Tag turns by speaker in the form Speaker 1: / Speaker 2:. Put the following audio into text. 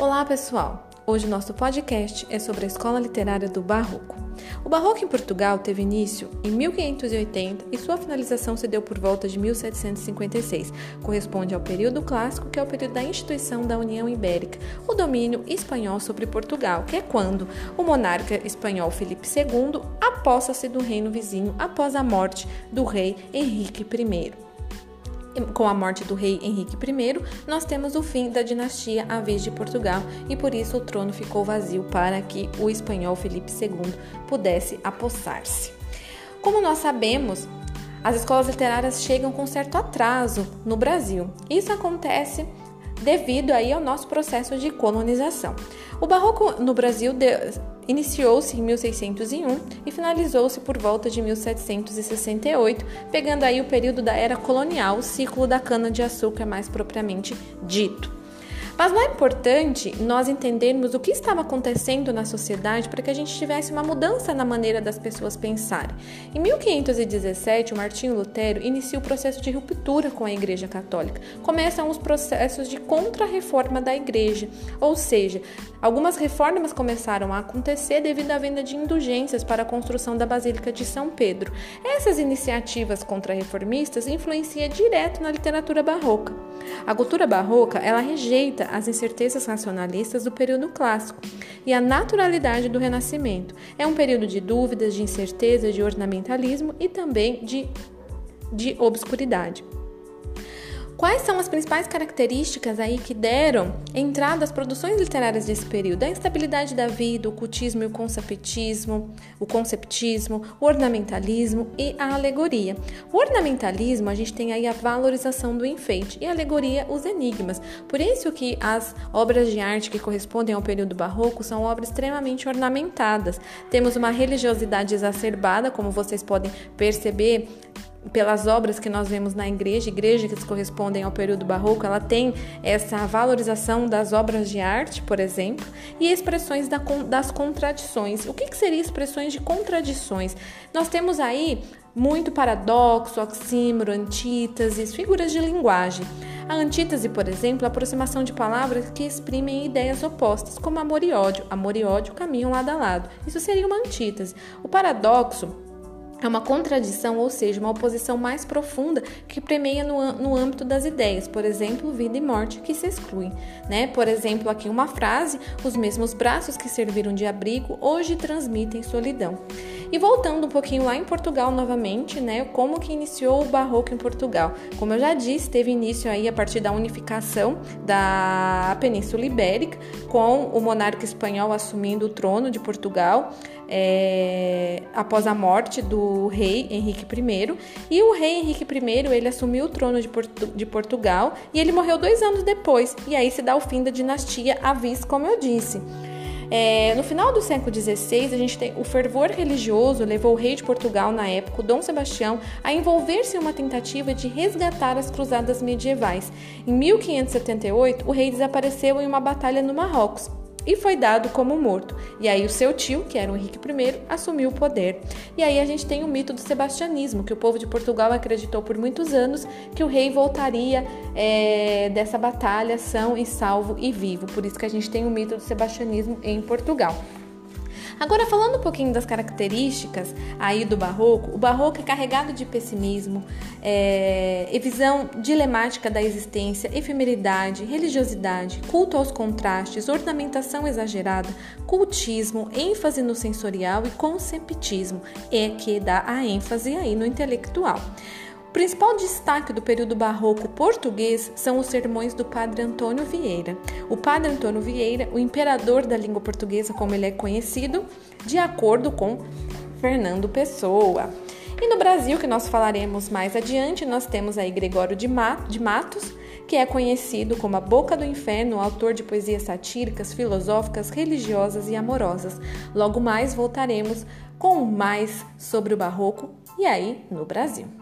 Speaker 1: Olá, pessoal! Hoje nosso podcast é sobre a escola literária do Barroco. O Barroco em Portugal teve início em 1580 e sua finalização se deu por volta de 1756. Corresponde ao período clássico, que é o período da instituição da União Ibérica, o domínio espanhol sobre Portugal, que é quando o monarca espanhol Felipe II aposta-se do reino vizinho após a morte do rei Henrique I com a morte do rei Henrique I, nós temos o fim da dinastia Avis de Portugal e por isso o trono ficou vazio para que o espanhol Felipe II pudesse apossar-se. Como nós sabemos, as escolas literárias chegam com certo atraso no Brasil. Isso acontece devido aí ao nosso processo de colonização. O barroco no Brasil iniciou-se em 1601 e finalizou-se por volta de 1768, pegando aí o período da era colonial, o ciclo da cana-de-açúcar mais propriamente dito. Mas não é importante nós entendermos o que estava acontecendo na sociedade para que a gente tivesse uma mudança na maneira das pessoas pensarem. Em 1517, o Martinho Lutero inicia o processo de ruptura com a Igreja Católica. Começam os processos de contra-reforma da Igreja, ou seja, algumas reformas começaram a acontecer devido à venda de indulgências para a construção da Basílica de São Pedro. Essas iniciativas contra-reformistas influenciam direto na literatura barroca. A cultura barroca, ela rejeita as incertezas racionalistas do período clássico e a naturalidade do Renascimento. É um período de dúvidas, de incerteza, de ornamentalismo e também de, de obscuridade. Quais são as principais características aí que deram entrada às produções literárias desse período? A instabilidade da vida, o cultismo e o conceptismo, o conceptismo, o ornamentalismo e a alegoria. O ornamentalismo, a gente tem aí a valorização do enfeite e a alegoria, os enigmas. Por isso que as obras de arte que correspondem ao período barroco são obras extremamente ornamentadas. Temos uma religiosidade exacerbada, como vocês podem perceber pelas obras que nós vemos na igreja, igreja que correspondem ao período barroco, ela tem essa valorização das obras de arte, por exemplo, e expressões das contradições. O que, que seria expressões de contradições? Nós temos aí muito paradoxo, oxímoro, antíteses, figuras de linguagem. A antítese, por exemplo, é a aproximação de palavras que exprimem ideias opostas, como amor e ódio. Amor e ódio caminham lado a lado. Isso seria uma antítese. O paradoxo é uma contradição, ou seja, uma oposição mais profunda que premeia no, no âmbito das ideias, por exemplo, vida e morte que se excluem. Né? Por exemplo, aqui uma frase: os mesmos braços que serviram de abrigo hoje transmitem solidão. E voltando um pouquinho lá em Portugal novamente, né, como que iniciou o barroco em Portugal? Como eu já disse, teve início aí a partir da unificação da Península Ibérica, com o monarca espanhol assumindo o trono de Portugal é, após a morte do rei Henrique I. E o rei Henrique I ele assumiu o trono de, de Portugal e ele morreu dois anos depois. E aí se dá o fim da dinastia Avis, como eu disse. É, no final do século XVI, a gente tem o fervor religioso levou o rei de Portugal na época, Dom Sebastião, a envolver-se em uma tentativa de resgatar as cruzadas medievais. Em 1578, o rei desapareceu em uma batalha no Marrocos e foi dado como morto. E aí o seu tio, que era o Henrique I, assumiu o poder. E aí a gente tem o mito do sebastianismo, que o povo de Portugal acreditou por muitos anos que o rei voltaria é, dessa batalha são e salvo e vivo. Por isso que a gente tem o mito do sebastianismo em Portugal. Agora, falando um pouquinho das características aí do barroco, o barroco é carregado de pessimismo, é, visão dilemática da existência, efemeridade, religiosidade, culto aos contrastes, ornamentação exagerada, cultismo, ênfase no sensorial e conceptismo, é que dá a ênfase aí no intelectual. O principal destaque do período barroco português são os sermões do padre Antônio Vieira. O padre Antônio Vieira, o imperador da língua portuguesa, como ele é conhecido, de acordo com Fernando Pessoa. E no Brasil, que nós falaremos mais adiante, nós temos aí Gregório de Matos, que é conhecido como a Boca do Inferno, autor de poesias satíricas, filosóficas, religiosas e amorosas. Logo mais voltaremos com mais sobre o barroco e aí no Brasil.